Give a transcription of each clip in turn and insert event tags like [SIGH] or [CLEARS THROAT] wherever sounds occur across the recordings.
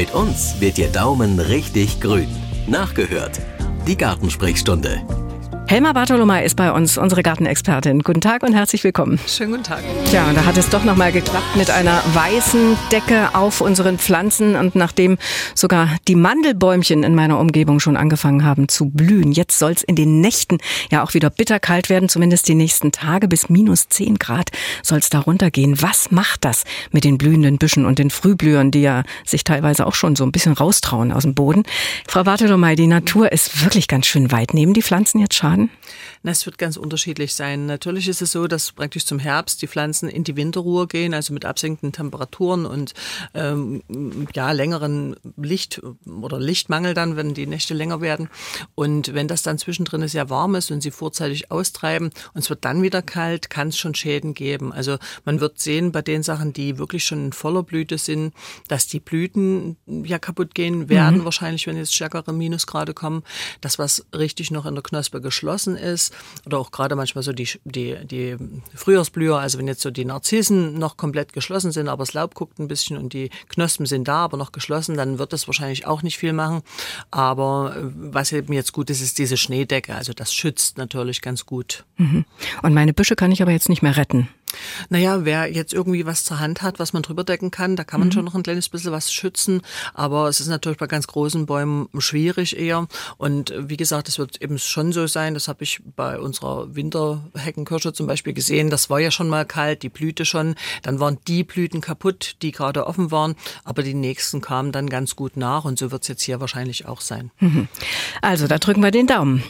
Mit uns wird Ihr Daumen richtig grün. Nachgehört. Die Gartensprechstunde. Helma Bartolomei ist bei uns, unsere Gartenexpertin. Guten Tag und herzlich willkommen. Schönen guten Tag. Tja, und da hat es doch nochmal geklappt mit einer weißen Decke auf unseren Pflanzen. Und nachdem sogar die Mandelbäumchen in meiner Umgebung schon angefangen haben zu blühen, jetzt soll es in den Nächten ja auch wieder bitterkalt werden, zumindest die nächsten Tage bis minus 10 Grad soll es da runtergehen. Was macht das mit den blühenden Büschen und den Frühblühern, die ja sich teilweise auch schon so ein bisschen raustrauen aus dem Boden? Frau Bartolomei, die Natur ist wirklich ganz schön weit. Nehmen die Pflanzen jetzt Schaden? Werden? Es wird ganz unterschiedlich sein. Natürlich ist es so, dass praktisch zum Herbst die Pflanzen in die Winterruhe gehen, also mit absinkenden Temperaturen und ähm, ja längeren Licht oder Lichtmangel dann, wenn die Nächte länger werden. Und wenn das dann zwischendrin sehr warm ist und sie vorzeitig austreiben und es wird dann wieder kalt, kann es schon Schäden geben. Also man wird sehen bei den Sachen, die wirklich schon in voller Blüte sind, dass die Blüten ja kaputt gehen werden, mhm. wahrscheinlich, wenn jetzt stärkere Minusgrade kommen. Das, was richtig noch in der Knospe geschlossen ist, oder auch gerade manchmal so die, die, die Frühjahrsblüher, also wenn jetzt so die Narzissen noch komplett geschlossen sind, aber das Laub guckt ein bisschen und die Knospen sind da, aber noch geschlossen, dann wird das wahrscheinlich auch nicht viel machen. Aber äh, was eben jetzt gut ist, ist diese Schneedecke. Also das schützt natürlich ganz gut. Mhm. Und meine Büsche kann ich aber jetzt nicht mehr retten. Naja, wer jetzt irgendwie was zur Hand hat, was man drüber decken kann, da kann man mhm. schon noch ein kleines bisschen was schützen. Aber es ist natürlich bei ganz großen Bäumen schwierig eher. Und wie gesagt, es wird eben schon so sein, das habe ich bei unserer Winterheckenkirsche zum Beispiel gesehen, das war ja schon mal kalt, die blühte schon. Dann waren die Blüten kaputt, die gerade offen waren. Aber die nächsten kamen dann ganz gut nach. Und so wird es jetzt hier wahrscheinlich auch sein. Mhm. Also, da drücken wir den Daumen.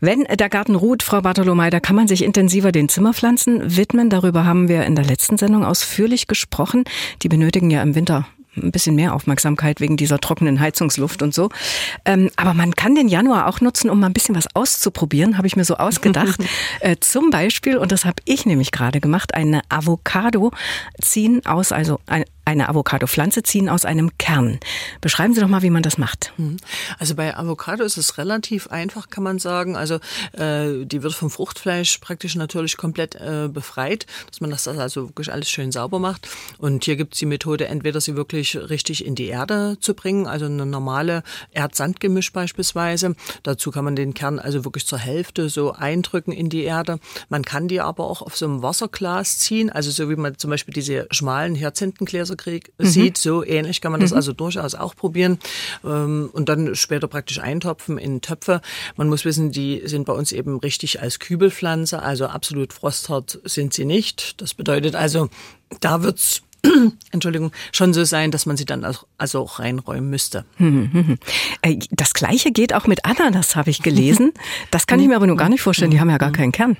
Wenn der Garten ruht, Frau Bartolomei, da kann man sich intensiver den Zimmerpflanzen widmen. Darüber haben wir in der letzten Sendung ausführlich gesprochen. Die benötigen ja im Winter ein bisschen mehr Aufmerksamkeit wegen dieser trockenen Heizungsluft und so. Ähm, aber man kann den Januar auch nutzen, um mal ein bisschen was auszuprobieren, habe ich mir so ausgedacht. [LAUGHS] äh, zum Beispiel, und das habe ich nämlich gerade gemacht, eine Avocado ziehen aus, also ein, eine Avocado-Pflanze ziehen aus einem Kern. Beschreiben Sie doch mal, wie man das macht. Mhm. Also bei Avocado ist es relativ einfach, kann man sagen. Also äh, die wird vom Fruchtfleisch praktisch natürlich komplett äh, befreit, dass man das also wirklich alles schön sauber macht. Und hier gibt es die Methode, entweder sie wirklich richtig in die Erde zu bringen, also eine normale Erd-Sand-Gemisch beispielsweise. Dazu kann man den Kern also wirklich zur Hälfte so eindrücken in die Erde. Man kann die aber auch auf so einem Wasserglas ziehen, also so wie man zum Beispiel diese schmalen Hyazintengläser Börsekrieg mhm. sieht. So ähnlich kann man das mhm. also durchaus auch probieren. Ähm, und dann später praktisch eintopfen in Töpfe. Man muss wissen, die sind bei uns eben richtig als Kübelpflanze, also absolut frosthart sind sie nicht. Das bedeutet also, da wird's [CLEARS THROAT] Entschuldigung, schon so sein, dass man sie dann auch, also auch reinräumen müsste. Äh, das gleiche geht auch mit Ananas, habe ich gelesen. [LAUGHS] Das kann ich mir aber nur gar nicht vorstellen. Die haben ja gar keinen Kern.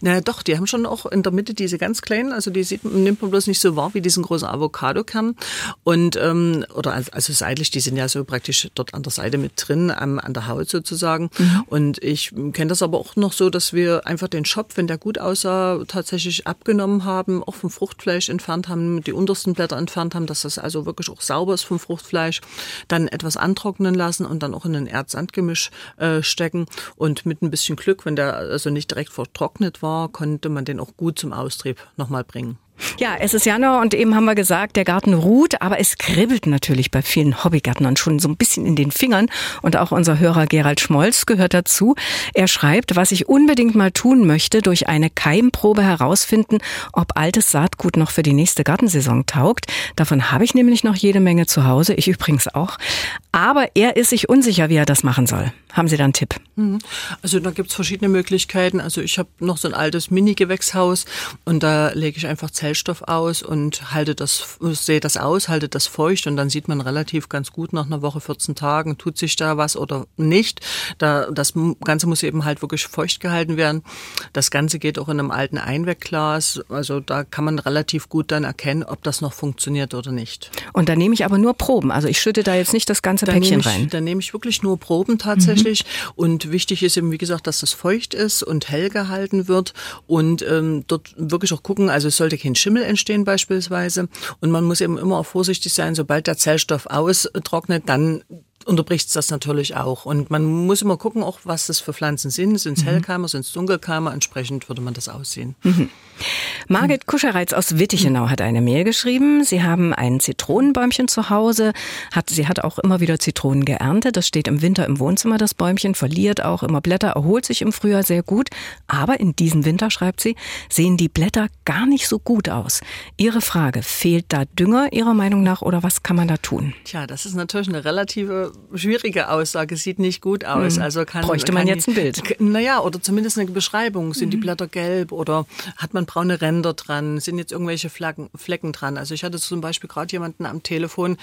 Na doch, die haben schon auch in der Mitte diese ganz kleinen, also die sieht, nimmt man bloß nicht so wahr wie diesen großen Avocado-Kern. Und ähm, oder also seitlich, die sind ja so praktisch dort an der Seite mit drin, am, an der Haut sozusagen. Mhm. Und ich kenne das aber auch noch so, dass wir einfach den Schopf, wenn der gut aussah, tatsächlich abgenommen haben, auch vom Fruchtfleisch entfernt haben die untersten Blätter entfernt haben, dass das also wirklich auch sauber ist vom Fruchtfleisch, dann etwas antrocknen lassen und dann auch in ein Erdsandgemisch äh, stecken und mit ein bisschen Glück, wenn der also nicht direkt vertrocknet war, konnte man den auch gut zum Austrieb nochmal bringen. Ja, es ist Januar und eben haben wir gesagt, der Garten ruht, aber es kribbelt natürlich bei vielen Hobbygärtnern schon so ein bisschen in den Fingern und auch unser Hörer Gerald Schmolz gehört dazu. Er schreibt, was ich unbedingt mal tun möchte, durch eine Keimprobe herausfinden, ob altes Saatgut noch für die nächste Gartensaison taugt. Davon habe ich nämlich noch jede Menge zu Hause, ich übrigens auch. Aber er ist sich unsicher, wie er das machen soll. Haben Sie da einen Tipp? Mhm. Also da gibt es verschiedene Möglichkeiten. Also ich habe noch so ein altes Mini-Gewächshaus und da lege ich einfach Zellstoff aus und halte das, sehe das aus, halte das feucht und dann sieht man relativ ganz gut nach einer Woche, 14 Tagen, tut sich da was oder nicht. Da, das Ganze muss eben halt wirklich feucht gehalten werden. Das Ganze geht auch in einem alten Einwegglas. Also da kann man relativ gut dann erkennen, ob das noch funktioniert oder nicht. Und da nehme ich aber nur Proben. Also ich schütte da jetzt nicht das ganze Päckchen ich, rein. Da nehme ich wirklich nur Proben tatsächlich. Mhm. Und wichtig ist eben, wie gesagt, dass das feucht ist und hell gehalten wird und ähm, dort wirklich auch gucken, also es sollte kein Schimmel entstehen beispielsweise. Und man muss eben immer auch vorsichtig sein, sobald der Zellstoff austrocknet, dann unterbricht es das natürlich auch. Und man muss immer gucken, auch was das für Pflanzen sind. Sind es mhm. Hellkeimer, sind es Dunkelkeimer? Entsprechend würde man das aussehen. Mhm. Margit Kuschereitz aus Wittichenau hat eine Mail geschrieben. Sie haben ein Zitronenbäumchen zu Hause. Hat, sie hat auch immer wieder Zitronen geerntet. Das steht im Winter im Wohnzimmer, das Bäumchen, verliert auch immer Blätter, erholt sich im Frühjahr sehr gut. Aber in diesem Winter, schreibt sie, sehen die Blätter gar nicht so gut aus. Ihre Frage, fehlt da Dünger Ihrer Meinung nach oder was kann man da tun? Tja, das ist natürlich eine relative schwierige Aussage. Sieht nicht gut aus. Hm. Also kann, Bräuchte man kann jetzt ein Bild? Naja, oder zumindest eine Beschreibung. Sind mhm. die Blätter gelb oder hat man braune Ränder dran? Sind jetzt irgendwelche Flecken, Flecken dran? Also ich hatte zum Beispiel gerade jemanden am Telefon,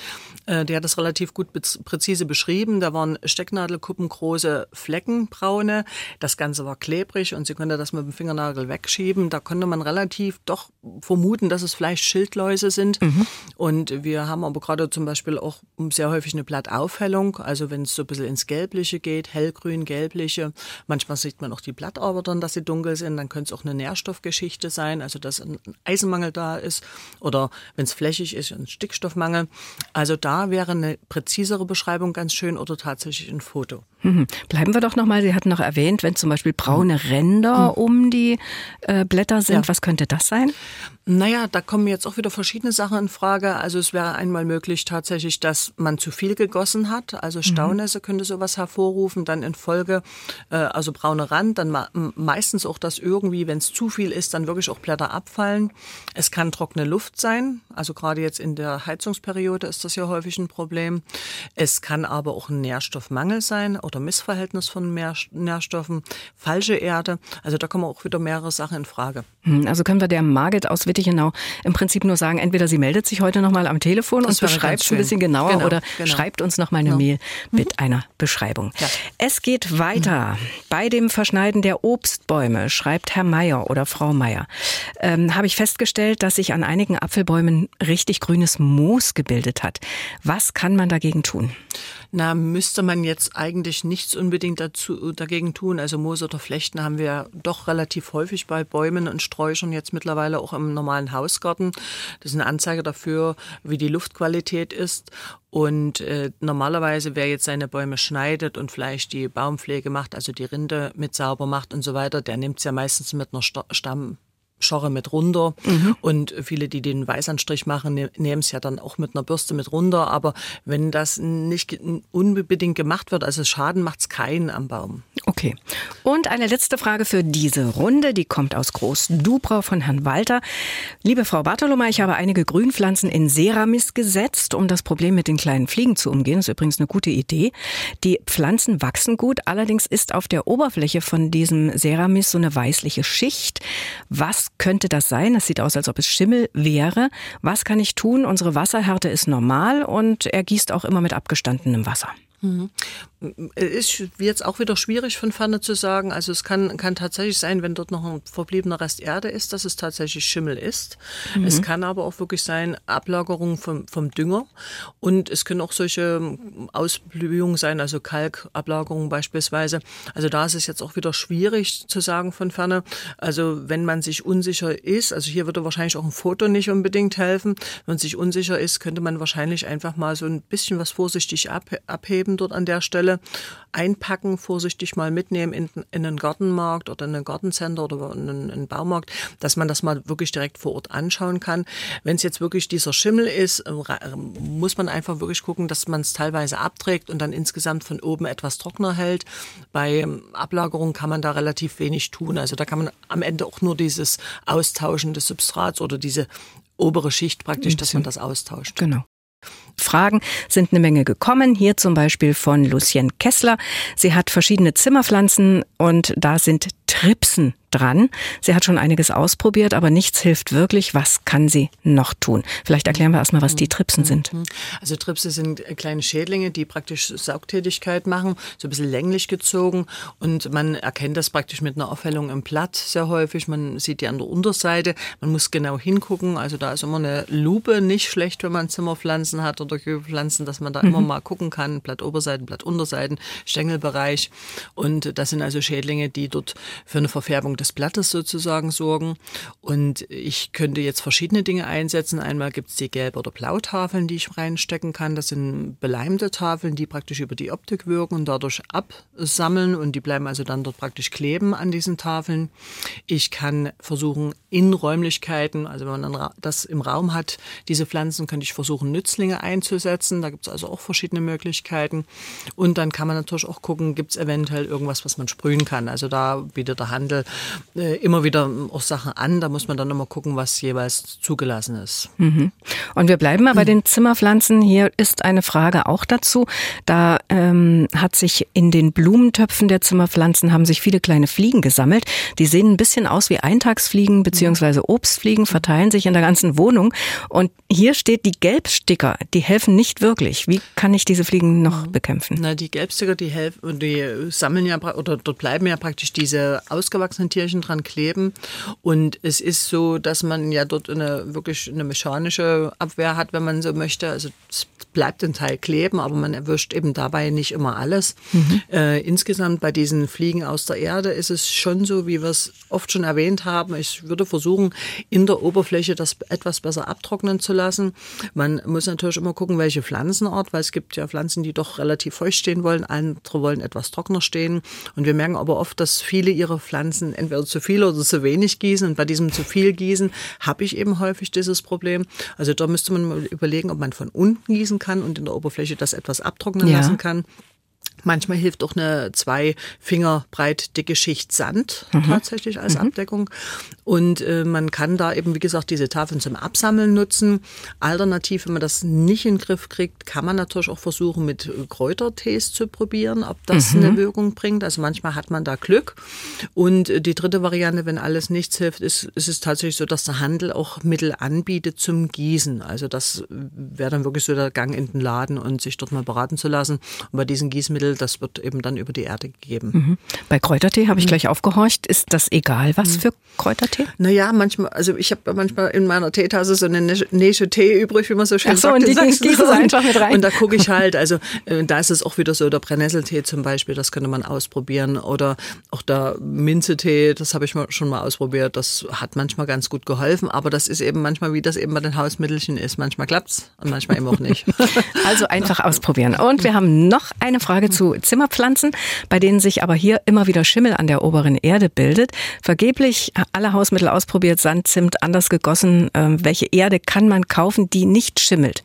äh, der hat das relativ gut präzise beschrieben. Da waren Stecknadelkuppengroße Flecken, braune. Das Ganze war klebrig und sie konnte das mit dem Fingernagel wegschieben. Da konnte man relativ doch vermuten, dass es vielleicht Schildläuse sind. Mhm. Und wir haben aber gerade zum Beispiel auch sehr häufig eine Blattaufhellung. Also wenn es so ein bisschen ins Gelbliche geht, hellgrün, gelbliche. Manchmal sieht man auch die Blattadern, dass sie dunkel sind. Dann könnte es auch eine Nährstoffgeschichte sein, also dass ein Eisenmangel da ist. Oder wenn es flächig ist, ein Stickstoffmangel. Also da wäre eine präzisere Beschreibung ganz schön oder tatsächlich ein Foto. Mhm. Bleiben wir doch nochmal, Sie hatten noch erwähnt, wenn zum Beispiel braune Ränder mhm. um die äh, Blätter sind, ja. was könnte das sein? Naja, da kommen jetzt auch wieder verschiedene Sachen in Frage. Also es wäre einmal möglich tatsächlich, dass man zu viel gegossen hat. Also mhm. Staunässe mhm. könnte sowas hervorrufen. Dann in Folge, äh, also braune Rand, dann meistens auch das irgendwie, wenn es zu viel ist, dann wirklich auch Blätter abfallen. Es kann trockene Luft sein. Also gerade jetzt in der Heizungsperiode ist das ja häufig ein Problem. Es kann aber auch ein Nährstoffmangel sein oder Missverhältnis von Nährstoffen, falsche Erde. Also da kommen auch wieder mehrere Sachen in Frage. Hm, also können wir der Margit aus Wittichenau im Prinzip nur sagen, entweder sie meldet sich heute nochmal am Telefon das und beschreibt es ein bisschen genauer genau, oder genau. schreibt uns nochmal eine genau. Mail mit mhm. einer Beschreibung. Ja. Es geht weiter. Mhm. Bei dem Verschneiden der Obstbäume, schreibt Herr Meier oder Frau Meier, ähm, habe ich festgestellt, dass sich an einigen Apfelbäumen richtig grünes Moos gebildet hat. Was kann man dagegen tun? Na, müsste man jetzt eigentlich nichts unbedingt dazu, dagegen tun. Also Moos oder Flechten haben wir doch relativ häufig bei Bäumen und Sträuchern jetzt mittlerweile auch im normalen Hausgarten. Das ist eine Anzeige dafür, wie die Luftqualität ist. Und äh, normalerweise, wer jetzt seine Bäume schneidet und vielleicht die Baumpflege macht, also die Rinde mit sauber macht und so weiter, der nimmt es ja meistens mit einer Stamm Schorre mit runter. Mhm. Und viele, die den Weißanstrich machen, ne-, nehmen es ja dann auch mit einer Bürste mit runter. Aber wenn das nicht unbedingt gemacht wird, also Schaden macht es keinen am Baum. Okay. Und eine letzte Frage für diese Runde, die kommt aus Groß-Dubrau von Herrn Walter. Liebe Frau Bartolomei, ich habe einige Grünpflanzen in Ceramis gesetzt, um das Problem mit den kleinen Fliegen zu umgehen. Das ist übrigens eine gute Idee. Die Pflanzen wachsen gut, allerdings ist auf der Oberfläche von diesem Ceramis so eine weißliche Schicht. Was könnte das sein? Das sieht aus, als ob es Schimmel wäre. Was kann ich tun? Unsere Wasserhärte ist normal und er gießt auch immer mit abgestandenem Wasser. Mhm. Ist jetzt auch wieder schwierig von Ferne zu sagen. Also es kann, kann tatsächlich sein, wenn dort noch ein verbliebener Rest Erde ist, dass es tatsächlich Schimmel ist. Mhm. Es kann aber auch wirklich sein, Ablagerung vom, vom Dünger. Und es können auch solche Ausblühungen sein, also Kalkablagerungen beispielsweise. Also da ist es jetzt auch wieder schwierig zu sagen von Ferne. Also wenn man sich unsicher ist, also hier würde wahrscheinlich auch ein Foto nicht unbedingt helfen. Wenn man sich unsicher ist, könnte man wahrscheinlich einfach mal so ein bisschen was vorsichtig abheben dort an der Stelle. Einpacken, vorsichtig mal mitnehmen in, in einen Gartenmarkt oder in einen Gartencenter oder in einen, in einen Baumarkt, dass man das mal wirklich direkt vor Ort anschauen kann. Wenn es jetzt wirklich dieser Schimmel ist, äh, muss man einfach wirklich gucken, dass man es teilweise abträgt und dann insgesamt von oben etwas trockener hält. Bei ähm, Ablagerung kann man da relativ wenig tun. Also da kann man am Ende auch nur dieses Austauschen des Substrats oder diese obere Schicht praktisch, dass man das austauscht. Genau. Fragen sind eine Menge gekommen. Hier zum Beispiel von Lucien Kessler. Sie hat verschiedene Zimmerpflanzen und da sind Tripsen dran. Sie hat schon einiges ausprobiert, aber nichts hilft wirklich. Was kann sie noch tun? Vielleicht erklären wir erstmal, was die Tripsen sind. Mhm. Also Tripse sind kleine Schädlinge, die praktisch Saugtätigkeit machen, so ein bisschen länglich gezogen und man erkennt das praktisch mit einer Aufhellung im Blatt sehr häufig. Man sieht die an der Unterseite. Man muss genau hingucken. Also da ist immer eine Lupe nicht schlecht, wenn man Zimmerpflanzen hat oder Pflanzen, dass man da mhm. immer mal gucken kann. Blattoberseiten, Blattunterseiten, Stängelbereich. Und das sind also Schädlinge, die dort für eine Verfärbung des Blattes sozusagen sorgen. Und ich könnte jetzt verschiedene Dinge einsetzen. Einmal gibt es die Gelb- oder Blautafeln, die ich reinstecken kann. Das sind beleimte Tafeln, die praktisch über die Optik wirken und dadurch absammeln und die bleiben also dann dort praktisch kleben an diesen Tafeln. Ich kann versuchen, in Räumlichkeiten, also wenn man das im Raum hat, diese Pflanzen, könnte ich versuchen, Nützlinge einzusetzen. Da gibt es also auch verschiedene Möglichkeiten. Und dann kann man natürlich auch gucken, gibt es eventuell irgendwas, was man sprühen kann. Also da bietet der Handel äh, immer wieder auch Sachen an. Da muss man dann immer gucken, was jeweils zugelassen ist. Mhm. Und wir bleiben mal bei den Zimmerpflanzen. Hier ist eine Frage auch dazu. Da ähm, hat sich in den Blumentöpfen der Zimmerpflanzen haben sich viele kleine Fliegen gesammelt. Die sehen ein bisschen aus wie Eintagsfliegen bzw. Obstfliegen, verteilen sich in der ganzen Wohnung. Und hier steht, die Gelbsticker, die helfen nicht wirklich. Wie kann ich diese Fliegen noch bekämpfen? Na, die Gelbsticker, die helfen, die sammeln ja oder dort bleiben ja praktisch diese ausgewachsenen Tierchen dran kleben. Und es ist so, dass man ja dort eine wirklich eine mechanische Abwehr hat, wenn man so möchte. Also es bleibt ein Teil kleben, aber man erwischt eben dabei nicht immer alles. Mhm. Äh, insgesamt bei diesen Fliegen aus der Erde ist es schon so, wie wir es oft schon erwähnt haben. Ich würde versuchen, in der Oberfläche das etwas besser abtrocknen zu lassen. Man muss natürlich immer gucken, welche Pflanzenart, weil es gibt ja Pflanzen, die doch relativ feucht stehen wollen, andere wollen etwas trockener stehen. Und wir merken aber oft, dass viele ihre Pflanzen entweder zu viel oder zu wenig gießen. Und bei diesem zu viel Gießen habe ich eben häufig dieses Problem. Also da müsste man mal überlegen, ob man von unten gießen kann und in der Oberfläche das etwas abtrocknen ja. lassen kann. Manchmal hilft auch eine zwei Finger breit dicke Schicht Sand mhm. tatsächlich als mhm. Abdeckung. Und äh, man kann da eben, wie gesagt, diese Tafeln zum Absammeln nutzen. Alternativ, wenn man das nicht in den Griff kriegt, kann man natürlich auch versuchen, mit Kräutertees zu probieren, ob das mhm. eine Wirkung bringt. Also manchmal hat man da Glück. Und äh, die dritte Variante, wenn alles nichts hilft, ist, ist es tatsächlich so, dass der Handel auch Mittel anbietet zum Gießen. Also das wäre dann wirklich so der Gang in den Laden und sich dort mal beraten zu lassen. Und bei diesen Gießmitteln das wird eben dann über die Erde gegeben. Mhm. Bei Kräutertee habe ich mhm. gleich aufgehorcht. Ist das egal, was mhm. für Kräutertee? Naja, manchmal, also ich habe manchmal in meiner Teetasse so eine Nische Tee übrig, wie man so schön Ach so, sagt. Und die gießen einfach mit rein. Und da gucke ich halt, also äh, da ist es auch wieder so, der Brennnesseltee zum Beispiel, das könnte man ausprobieren. Oder auch der Minzetee, das habe ich schon mal ausprobiert. Das hat manchmal ganz gut geholfen, aber das ist eben manchmal, wie das eben bei den Hausmittelchen ist. Manchmal klappt's und manchmal eben auch nicht. [LAUGHS] Also einfach ausprobieren. Und wir haben noch eine Frage zu Zimmerpflanzen, bei denen sich aber hier immer wieder Schimmel an der oberen Erde bildet. Vergeblich alle Hausmittel ausprobiert, Sand, Zimt, anders gegossen. Ähm, welche Erde kann man kaufen, die nicht schimmelt?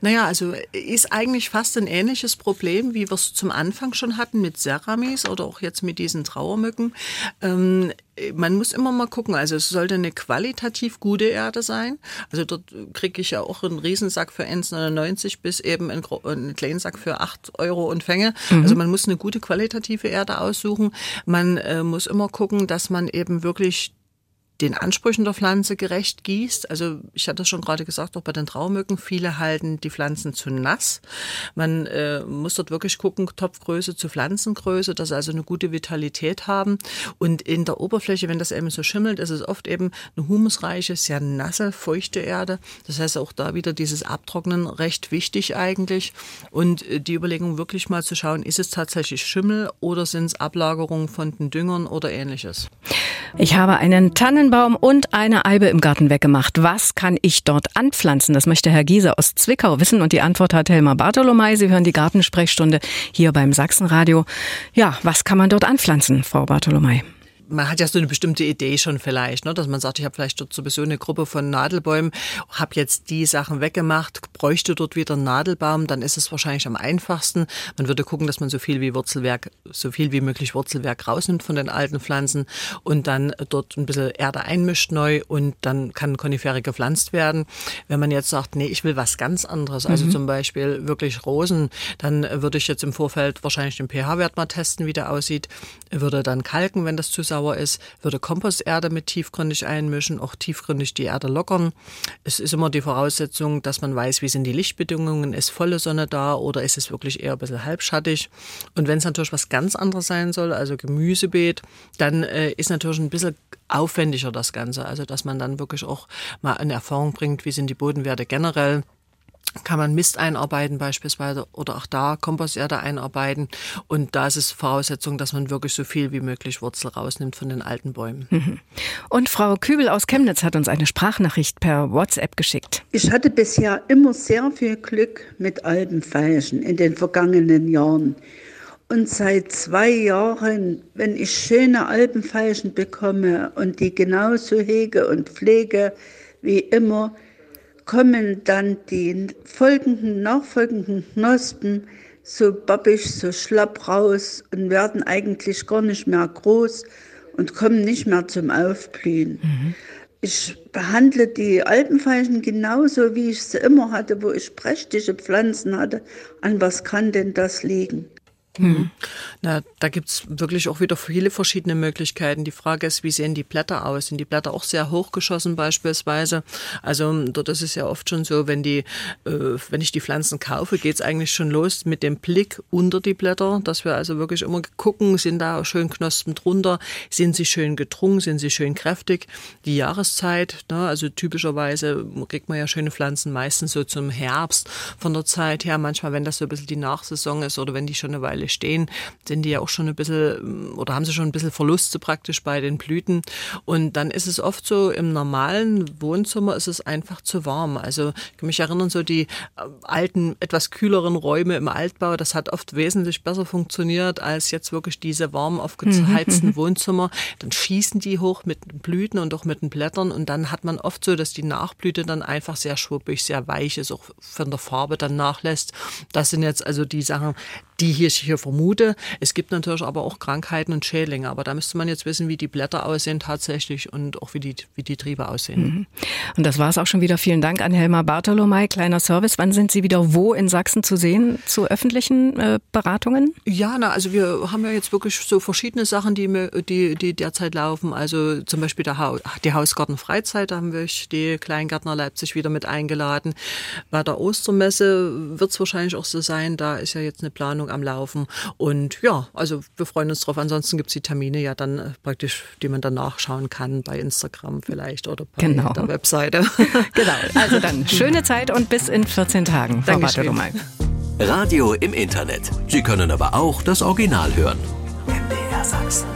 Naja, also ist eigentlich fast ein ähnliches Problem, wie wir es zum Anfang schon hatten mit Ceramis oder auch jetzt mit diesen Trauermücken. Ähm, man muss immer mal gucken, also es sollte eine qualitativ gute Erde sein. Also dort kriege ich ja auch einen Riesensack für 1,99 bis eben einen, einen kleinen Sack für 8 Euro und Fänge. Mhm. Also man muss eine gute qualitative Erde aussuchen. Man äh, muss immer gucken, dass man eben wirklich den Ansprüchen der Pflanze gerecht gießt. Also ich hatte schon gerade gesagt, auch bei den Traumücken, viele halten die Pflanzen zu nass. Man äh, muss dort wirklich gucken, Topfgröße zu Pflanzengröße, dass sie also eine gute Vitalität haben. Und in der Oberfläche, wenn das eben so schimmelt, ist es oft eben eine humusreiche, sehr nasse, feuchte Erde. Das heißt auch da wieder dieses Abtrocknen recht wichtig eigentlich. Und äh, die Überlegung wirklich mal zu schauen, ist es tatsächlich Schimmel oder sind es Ablagerungen von den Düngern oder ähnliches. Ich habe einen Tannenbaum und eine Eibe im Garten weggemacht. Was kann ich dort anpflanzen? Das möchte Herr Giese aus Zwickau wissen und die Antwort hat Helmar Bartolomei. Sie hören die Gartensprechstunde hier beim Sachsenradio. Ja, was kann man dort anpflanzen, Frau Bartolomei? Man hat ja so eine bestimmte Idee schon vielleicht, ne? dass man sagt, ich habe vielleicht dort sowieso eine Gruppe von Nadelbäumen, habe jetzt die Sachen weggemacht, bräuchte dort wieder einen Nadelbaum, dann ist es wahrscheinlich am einfachsten. Man würde gucken, dass man so viel wie Wurzelwerk, so viel wie möglich Wurzelwerk rausnimmt von den alten Pflanzen und dann dort ein bisschen Erde einmischt neu und dann kann Konifere gepflanzt werden. Wenn man jetzt sagt, nee, ich will was ganz anderes, also mhm. zum Beispiel wirklich Rosen, dann würde ich jetzt im Vorfeld wahrscheinlich den pH-Wert mal testen, wie der aussieht, würde dann kalken, wenn das zu sauer ist, würde Komposterde mit tiefgründig einmischen, auch tiefgründig die Erde lockern. Es ist immer die Voraussetzung, dass man weiß, wie sind die Lichtbedingungen, ist volle Sonne da oder ist es wirklich eher ein bisschen halbschattig. Und wenn es natürlich was ganz anderes sein soll, also Gemüsebeet, dann äh, ist natürlich ein bisschen aufwendiger das Ganze. Also dass man dann wirklich auch mal eine Erfahrung bringt, wie sind die Bodenwerte generell kann man Mist einarbeiten beispielsweise oder auch da Komposterde einarbeiten. Und da ist es Voraussetzung, dass man wirklich so viel wie möglich Wurzel rausnimmt von den alten Bäumen. [LAUGHS] Und Frau Kübel aus Chemnitz hat uns eine Sprachnachricht per WhatsApp geschickt. Ich hatte bisher immer sehr viel Glück mit Alpenfeilchen in den vergangenen Jahren. Und seit zwei Jahren, wenn ich schöne Alpenfeilchen bekomme und die genauso hege und pflege wie immer, kommen dann die folgenden, nachfolgenden Knospen so bobbig, so schlapp raus und werden eigentlich gar nicht mehr groß und kommen nicht mehr zum Aufblühen. Mhm. Ich behandle die Alpenfeichen genauso, wie ich sie immer hatte, wo ich prächtige Pflanzen hatte. An was kann denn das liegen? Mhm. Na, da gibt's wirklich auch wieder viele verschiedene Möglichkeiten. Die Frage ist, wie sehen die Blätter aus? Sind die Blätter auch sehr hochgeschossen beispielsweise? Also dort ist es ja oft schon so, wenn die, äh, wenn ich die Pflanzen kaufe, geht's eigentlich schon los mit dem Blick unter die Blätter, dass wir also wirklich immer gucken, sind da schön Knospen drunter, sind sie schön gedrungen, sind sie schön kräftig. Die Jahreszeit, ne, also typischerweise kriegt man ja schöne Pflanzen meistens so zum Herbst von der Zeit her. Manchmal, wenn das so ein bisschen die Nachsaison ist oder wenn die schon eine Weile stehen, sind die ja auch schon ein bisschen oder haben sie schon ein bisschen Verluste praktisch bei den Blüten. Und dann ist es oft so, im normalen Wohnzimmer ist es einfach zu warm. Also ich kann mich erinnern, so die äh, alten, etwas kühleren Räume im Altbau, das hat oft wesentlich besser funktioniert als jetzt wirklich diese warm aufgeheizten mhm. [LAUGHS] Wohnzimmer. Dann schießen die hoch mit den Blüten und auch mit den Blättern und dann hat man oft so, dass die Nachblüte dann einfach sehr schwuppig, sehr weich ist, auch von der Farbe dann nachlässt. Das sind jetzt also die Sachen, die hier, ich hier vermute. Es gibt natürlich aber auch Krankheiten und Schädlinge, aber da müsste man jetzt wissen, wie die Blätter aussehen tatsächlich und auch wie die, wie die Triebe aussehen. Mhm. Und das war es auch schon wieder. Vielen Dank an Helma Bartolomei. Kleiner Service. Wann sind Sie wieder wo in Sachsen zu sehen zu öffentlichen äh, Beratungen? Ja, na, also wir haben ja jetzt wirklich so verschiedene Sachen, die, die, die derzeit laufen. Also zum Beispiel der ha die Hausgartenfreizeit, da haben wir die Kleingärtner Leipzig wieder mit eingeladen. Bei der Ostermesse wird es wahrscheinlich auch so sein, da ist ja jetzt eine Planung Planung am Laufen. Und ja, also wir freuen uns drauf. Ansonsten gibt es die Termine ja dann äh, praktisch, die man dann nachschauen kann bei Instagram vielleicht oder bei genau. der Webseite. [LAUGHS] genau. Also dann schöne Zeit und bis in 14 Tagen. Frau Radio im Internet. Sie können aber auch das Original hören. MDR Sachsen.